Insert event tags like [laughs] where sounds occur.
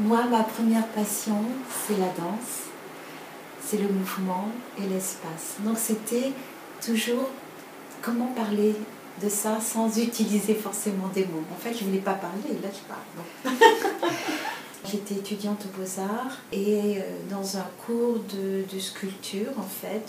Moi, ma première passion, c'est la danse, c'est le mouvement et l'espace. Donc c'était toujours comment parler de ça sans utiliser forcément des mots. En fait, je ne voulais pas parler, là je parle. [laughs] J'étais étudiante aux beaux-arts et euh, dans un cours de, sculpture, en fait,